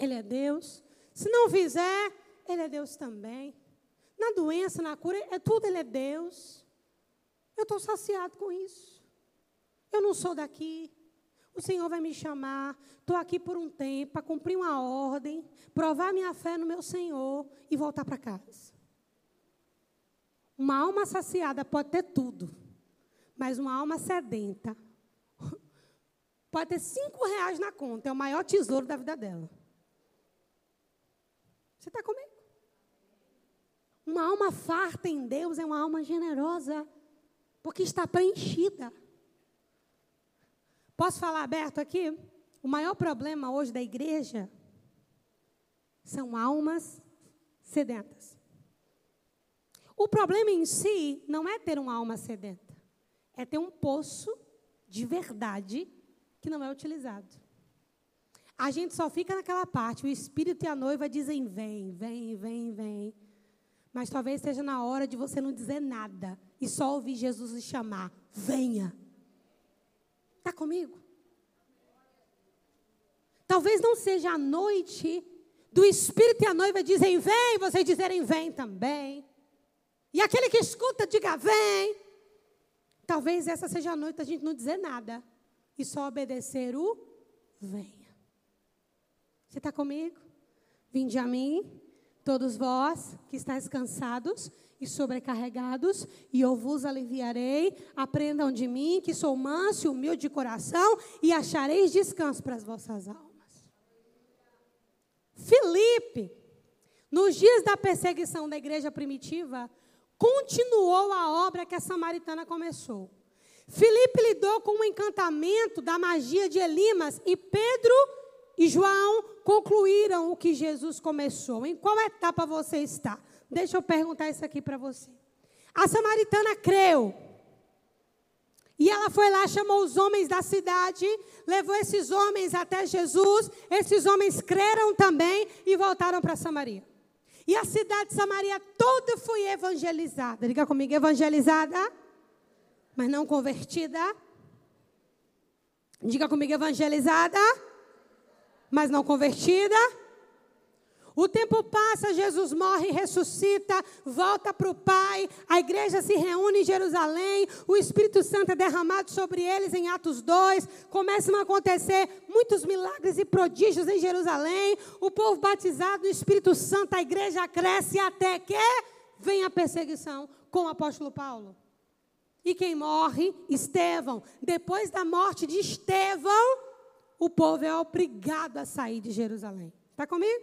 Ele é Deus. Se não fizer, Ele é Deus também. Na doença, na cura, é tudo Ele é Deus. Eu estou saciado com isso. Eu não sou daqui. O Senhor vai me chamar. Estou aqui por um tempo para cumprir uma ordem, provar minha fé no meu Senhor e voltar para casa. Uma alma saciada pode ter tudo, mas uma alma sedenta pode ter cinco reais na conta, é o maior tesouro da vida dela. Você está comigo? Uma alma farta em Deus é uma alma generosa, porque está preenchida. Posso falar aberto aqui? O maior problema hoje da igreja são almas sedentas. O problema em si não é ter uma alma sedenta, é ter um poço de verdade que não é utilizado. A gente só fica naquela parte, o espírito e a noiva dizem: vem, vem, vem, vem. Mas talvez seja na hora de você não dizer nada e só ouvir Jesus lhe chamar: venha. Está comigo? Talvez não seja a noite do Espírito e a noiva dizem vem, vocês dizerem vem também. E aquele que escuta, diga vem. Talvez essa seja a noite da gente não dizer nada e só obedecer o venha. Você está comigo? Vinde a mim, todos vós que estáis cansados e sobrecarregados, e eu vos aliviarei. Aprendam de mim, que sou manso e humilde de coração, e achareis descanso para as vossas almas. Filipe, nos dias da perseguição da igreja primitiva, continuou a obra que a samaritana começou. Filipe lidou com o encantamento da magia de Elimas e Pedro e João concluíram o que Jesus começou. Em qual etapa você está? Deixa eu perguntar isso aqui para você. A samaritana creu. E ela foi lá, chamou os homens da cidade, levou esses homens até Jesus. Esses homens creram também e voltaram para Samaria. E a cidade de Samaria toda foi evangelizada. Diga comigo, evangelizada, mas não convertida. Diga comigo, evangelizada, mas não convertida. O tempo passa, Jesus morre, ressuscita, volta para o Pai, a igreja se reúne em Jerusalém, o Espírito Santo é derramado sobre eles em Atos 2, começam a acontecer muitos milagres e prodígios em Jerusalém, o povo batizado no Espírito Santo, a igreja cresce até que vem a perseguição com o apóstolo Paulo. E quem morre? Estevão. Depois da morte de Estevão, o povo é obrigado a sair de Jerusalém. Está comigo?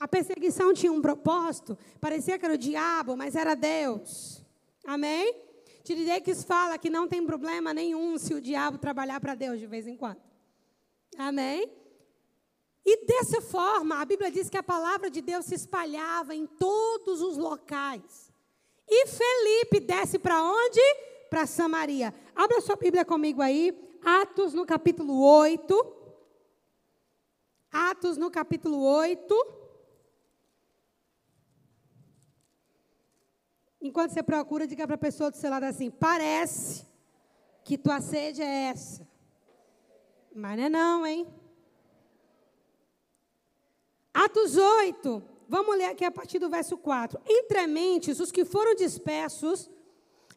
A perseguição tinha um propósito, parecia que era o diabo, mas era Deus. Amém? Tirideques fala que não tem problema nenhum se o diabo trabalhar para Deus de vez em quando. Amém? E dessa forma, a Bíblia diz que a palavra de Deus se espalhava em todos os locais. E Felipe desce para onde? para Samaria. Abra sua Bíblia comigo aí, Atos no capítulo 8. Atos no capítulo 8. Enquanto você procura, diga para a pessoa do seu lado assim: parece que tua sede é essa. Mas não é não, hein? Atos 8, vamos ler aqui a partir do verso 4. Entre mentes, os que foram dispersos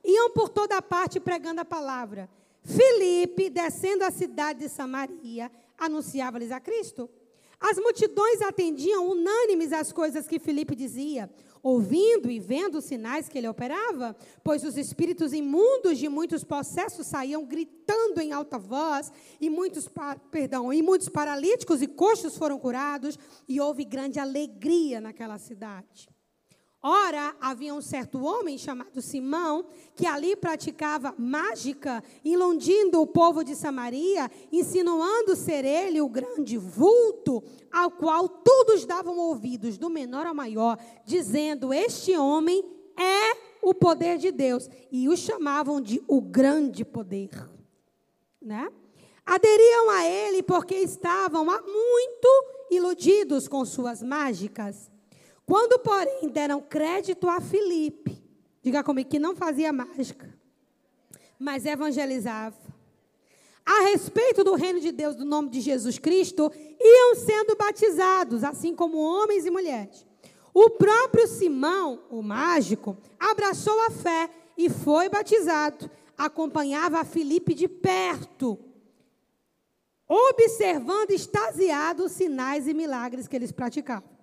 iam por toda parte pregando a palavra. Filipe, descendo a cidade de Samaria, anunciava-lhes a Cristo. As multidões atendiam unânimes às coisas que Filipe dizia ouvindo e vendo os sinais que ele operava, pois os espíritos imundos de muitos possessos saíam gritando em alta voz, e muitos, perdão, e muitos paralíticos e coxos foram curados, e houve grande alegria naquela cidade. Ora, havia um certo homem chamado Simão, que ali praticava mágica, ilundindo o povo de Samaria, insinuando ser ele o grande vulto, ao qual todos davam ouvidos, do menor ao maior, dizendo: Este homem é o poder de Deus. E o chamavam de o grande poder. Né? Aderiam a ele porque estavam há muito iludidos com suas mágicas. Quando, porém, deram crédito a Filipe, diga comigo que não fazia mágica, mas evangelizava. A respeito do reino de Deus, do nome de Jesus Cristo, iam sendo batizados, assim como homens e mulheres. O próprio Simão, o mágico, abraçou a fé e foi batizado. Acompanhava a Filipe de perto, observando extasiado os sinais e milagres que eles praticavam.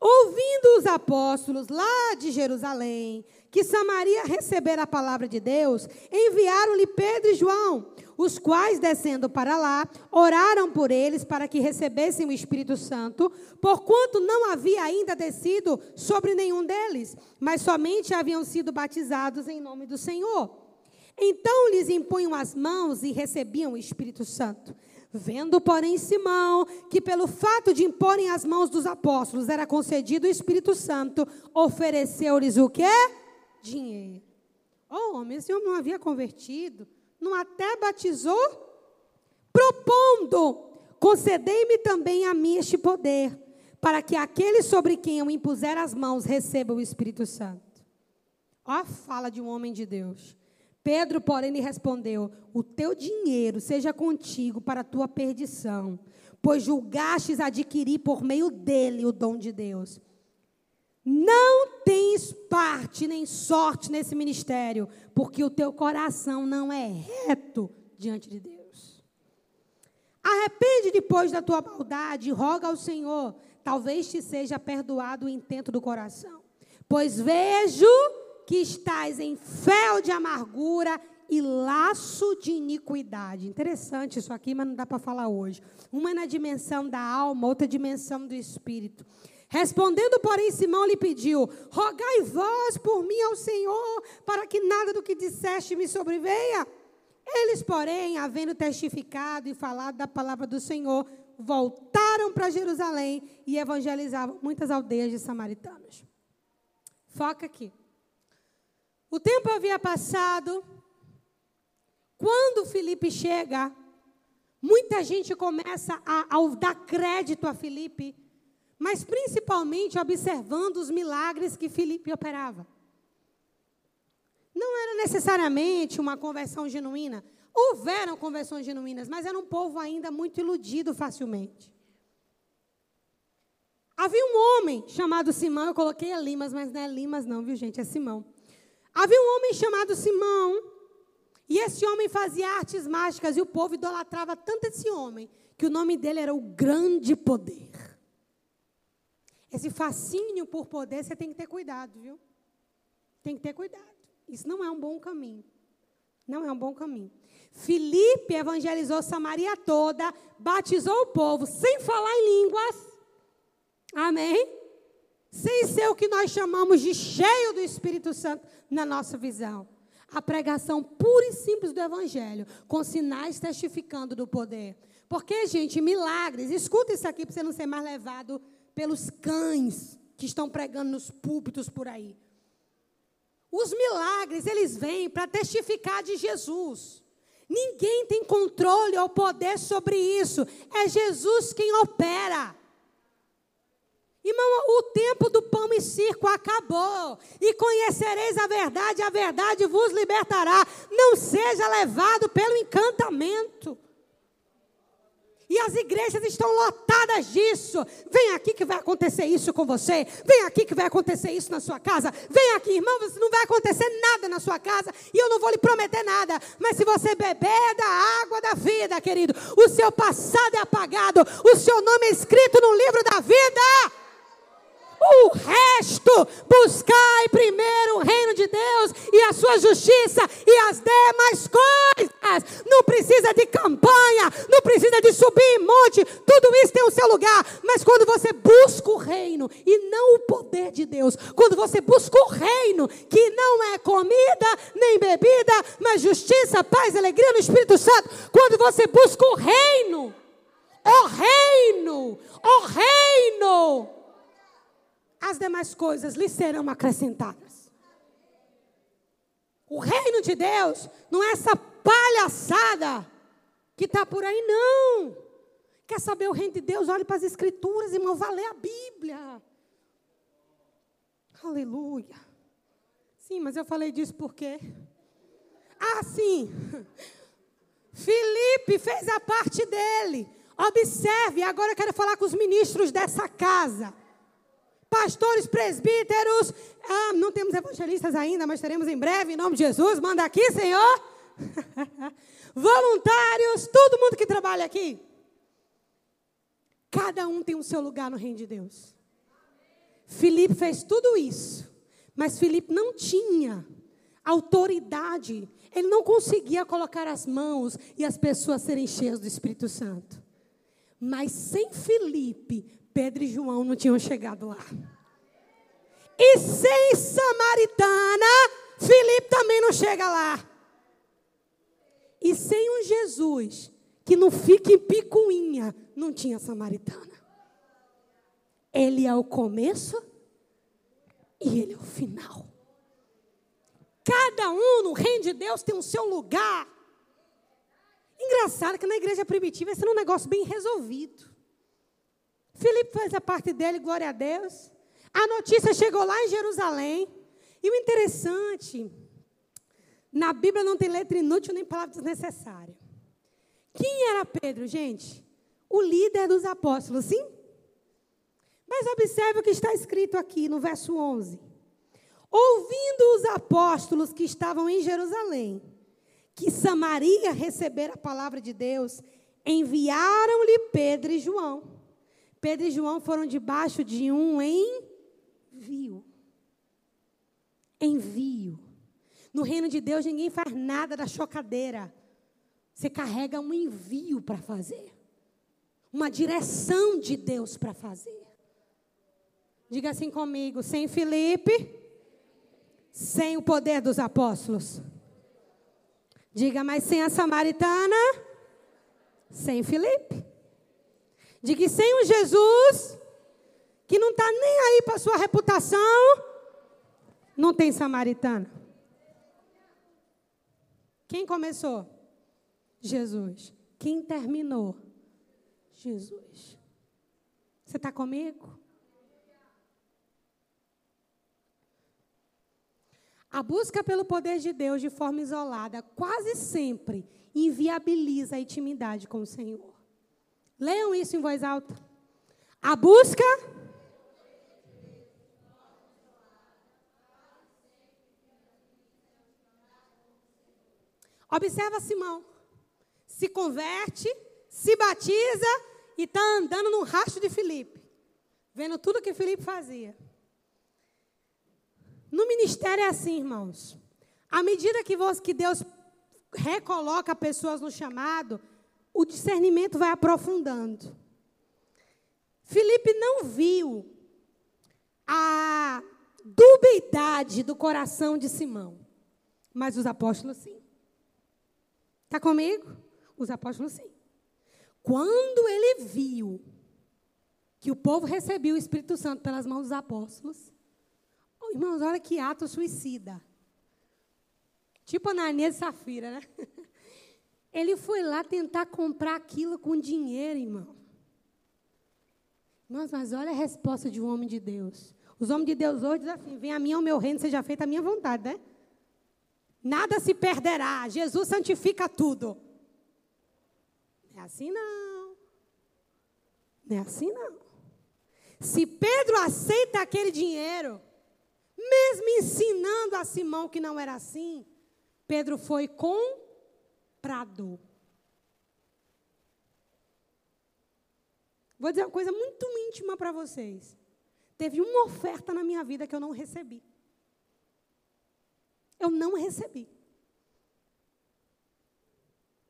Ouvindo os apóstolos lá de Jerusalém que Samaria recebera a palavra de Deus, enviaram-lhe Pedro e João, os quais, descendo para lá, oraram por eles para que recebessem o Espírito Santo, porquanto não havia ainda descido sobre nenhum deles, mas somente haviam sido batizados em nome do Senhor. Então lhes impunham as mãos e recebiam o Espírito Santo. Vendo, porém, Simão que pelo fato de imporem as mãos dos apóstolos era concedido o Espírito Santo, ofereceu-lhes o quê? Dinheiro. Oh, homem, esse homem não havia convertido, não até batizou, propondo: concedei-me também a mim este poder, para que aquele sobre quem eu impuser as mãos receba o Espírito Santo. Ó a fala de um homem de Deus. Pedro, porém, lhe respondeu: O teu dinheiro seja contigo para a tua perdição, pois julgastes adquirir por meio dele o dom de Deus. Não tens parte nem sorte nesse ministério, porque o teu coração não é reto diante de Deus. Arrepende depois da tua maldade e roga ao Senhor, talvez te seja perdoado o intento do coração. Pois vejo que estás em fel de amargura e laço de iniquidade. Interessante isso aqui, mas não dá para falar hoje. Uma é na dimensão da alma, outra dimensão do espírito. Respondendo, porém, Simão lhe pediu: Rogai vós por mim ao Senhor, para que nada do que disseste me sobreveia. Eles, porém, havendo testificado e falado da palavra do Senhor, voltaram para Jerusalém e evangelizavam muitas aldeias de samaritanos. Foca aqui. O tempo havia passado. Quando Felipe chega, muita gente começa a, a dar crédito a Felipe, mas principalmente observando os milagres que Felipe operava. Não era necessariamente uma conversão genuína. Houveram conversões genuínas, mas era um povo ainda muito iludido facilmente. Havia um homem chamado Simão, eu coloquei a Limas, mas não é Limas não, viu gente, é Simão. Havia um homem chamado Simão, e esse homem fazia artes mágicas, e o povo idolatrava tanto esse homem, que o nome dele era o Grande Poder. Esse fascínio por poder, você tem que ter cuidado, viu? Tem que ter cuidado. Isso não é um bom caminho. Não é um bom caminho. Filipe evangelizou Samaria toda, batizou o povo sem falar em línguas. Amém? Sem ser o que nós chamamos de cheio do Espírito Santo na nossa visão. A pregação pura e simples do Evangelho, com sinais testificando do poder. Porque, gente, milagres, escuta isso aqui para você não ser mais levado pelos cães que estão pregando nos púlpitos por aí. Os milagres, eles vêm para testificar de Jesus. Ninguém tem controle ou poder sobre isso. É Jesus quem opera. Irmão, o tempo do pão e circo acabou. E conhecereis a verdade, a verdade vos libertará. Não seja levado pelo encantamento. E as igrejas estão lotadas disso. Vem aqui que vai acontecer isso com você. Vem aqui que vai acontecer isso na sua casa. Vem aqui, irmão, não vai acontecer nada na sua casa. E eu não vou lhe prometer nada. Mas se você beber da água da vida, querido, o seu passado é apagado. O seu nome é escrito no livro da vida. O resto, buscai primeiro o reino de Deus e a sua justiça e as demais coisas. Não precisa de campanha, não precisa de subir em monte, tudo isso tem o seu lugar. Mas quando você busca o reino e não o poder de Deus, quando você busca o reino, que não é comida nem bebida, mas justiça, paz, alegria no Espírito Santo, quando você busca o reino, o reino, o reino as demais coisas lhe serão acrescentadas. O reino de Deus não é essa palhaçada que está por aí, não. Quer saber o reino de Deus? Olhe para as Escrituras, irmão, vá ler a Bíblia. Aleluia. Sim, mas eu falei disso por quê? Ah, sim. Felipe fez a parte dele. Observe, agora eu quero falar com os ministros dessa casa pastores, presbíteros, ah, não temos evangelistas ainda, mas teremos em breve, em nome de Jesus. Manda aqui, Senhor. Voluntários, todo mundo que trabalha aqui. Cada um tem o seu lugar no reino de Deus. Filipe fez tudo isso, mas Filipe não tinha autoridade. Ele não conseguia colocar as mãos e as pessoas serem cheias do Espírito Santo. Mas sem Filipe, Pedro e João não tinham chegado lá. E sem Samaritana, Filipe também não chega lá. E sem um Jesus que não fica em picuinha, não tinha Samaritana. Ele é o começo e ele é o final. Cada um no reino de Deus tem o seu lugar. Engraçado que na igreja primitiva esse era um negócio bem resolvido. Filipe fez a parte dele, glória a Deus. A notícia chegou lá em Jerusalém. E o interessante, na Bíblia não tem letra inútil nem palavra desnecessária. Quem era Pedro, gente? O líder dos apóstolos, sim? Mas observe o que está escrito aqui no verso 11. Ouvindo os apóstolos que estavam em Jerusalém, que Samaria recebera a palavra de Deus, enviaram-lhe Pedro e João Pedro e João foram debaixo de um envio. Envio. No reino de Deus, ninguém faz nada da chocadeira. Você carrega um envio para fazer. Uma direção de Deus para fazer. Diga assim comigo: sem Felipe, sem o poder dos apóstolos. Diga, mas sem a samaritana, sem Felipe. De que sem o Jesus, que não está nem aí para sua reputação, não tem samaritana. Quem começou? Jesus. Quem terminou? Jesus. Você está comigo? A busca pelo poder de Deus de forma isolada quase sempre inviabiliza a intimidade com o Senhor. Leiam isso em voz alta. A busca. Observa Simão. Se converte, se batiza e está andando no rastro de Filipe. Vendo tudo que Filipe fazia. No ministério é assim, irmãos. À medida que, que Deus recoloca pessoas no chamado, o discernimento vai aprofundando. Felipe não viu a dubiedade do coração de Simão, mas os apóstolos sim. Está comigo? Os apóstolos sim. Quando ele viu que o povo recebia o Espírito Santo pelas mãos dos apóstolos, oh, irmãos, olha que ato suicida. Tipo Ananias e Safira, né? Ele foi lá tentar comprar aquilo com dinheiro, irmão. Mas, mas olha a resposta de um homem de Deus. Os homens de Deus hoje dizem assim: vem a mim, ao meu reino, seja feita a minha vontade, né? Nada se perderá. Jesus santifica tudo. Não é assim não. Não é assim não. Se Pedro aceita aquele dinheiro, mesmo ensinando a Simão que não era assim, Pedro foi Vou dizer uma coisa muito íntima para vocês. Teve uma oferta na minha vida que eu não recebi. Eu não recebi.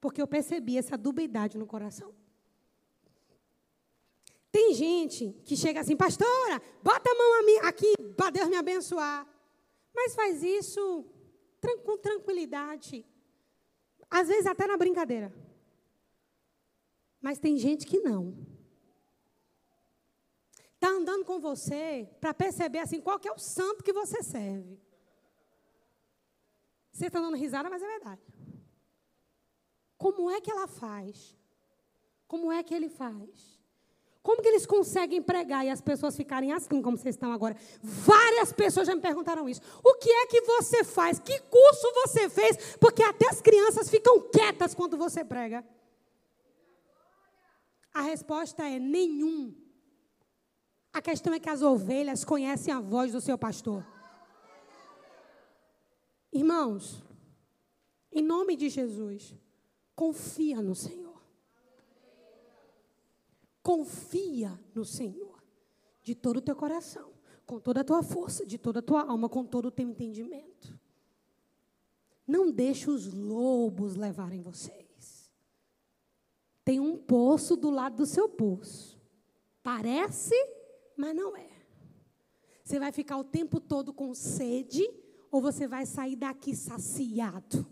Porque eu percebi essa dubiedade no coração. Tem gente que chega assim, pastora, bota a mão aqui para Deus me abençoar. Mas faz isso com tranquilidade. Às vezes até na brincadeira. Mas tem gente que não está andando com você para perceber assim qual que é o santo que você serve. Você está dando risada, mas é verdade. Como é que ela faz? Como é que ele faz? Como que eles conseguem pregar e as pessoas ficarem assim como vocês estão agora? Várias pessoas já me perguntaram isso. O que é que você faz? Que curso você fez? Porque até as crianças ficam quietas quando você prega. A resposta é nenhum. A questão é que as ovelhas conhecem a voz do seu pastor. Irmãos, em nome de Jesus, confia no Senhor. Confia no Senhor de todo o teu coração, com toda a tua força, de toda a tua alma, com todo o teu entendimento. Não deixe os lobos levarem vocês. Tem um poço do lado do seu poço. Parece mas não é. Você vai ficar o tempo todo com sede ou você vai sair daqui saciado?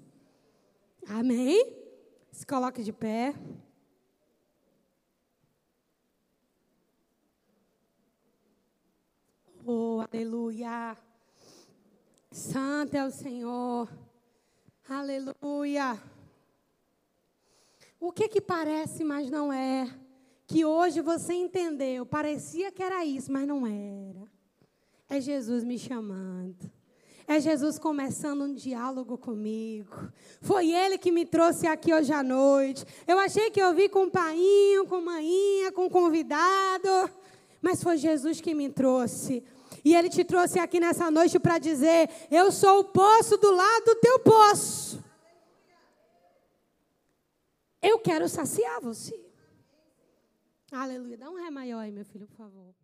Amém? Se coloque de pé. Oh, aleluia. Santo é o Senhor. Aleluia. O que que parece, mas não é? que hoje você entendeu, parecia que era isso, mas não era. É Jesus me chamando. É Jesus começando um diálogo comigo. Foi Ele que me trouxe aqui hoje à noite. Eu achei que eu vi com o painho, com maninha, com convidado. Mas foi Jesus que me trouxe. E Ele te trouxe aqui nessa noite para dizer: Eu sou o poço do lado do teu poço. Eu quero saciar você. Aleluia. Dá um ré maior aí, meu filho, por favor.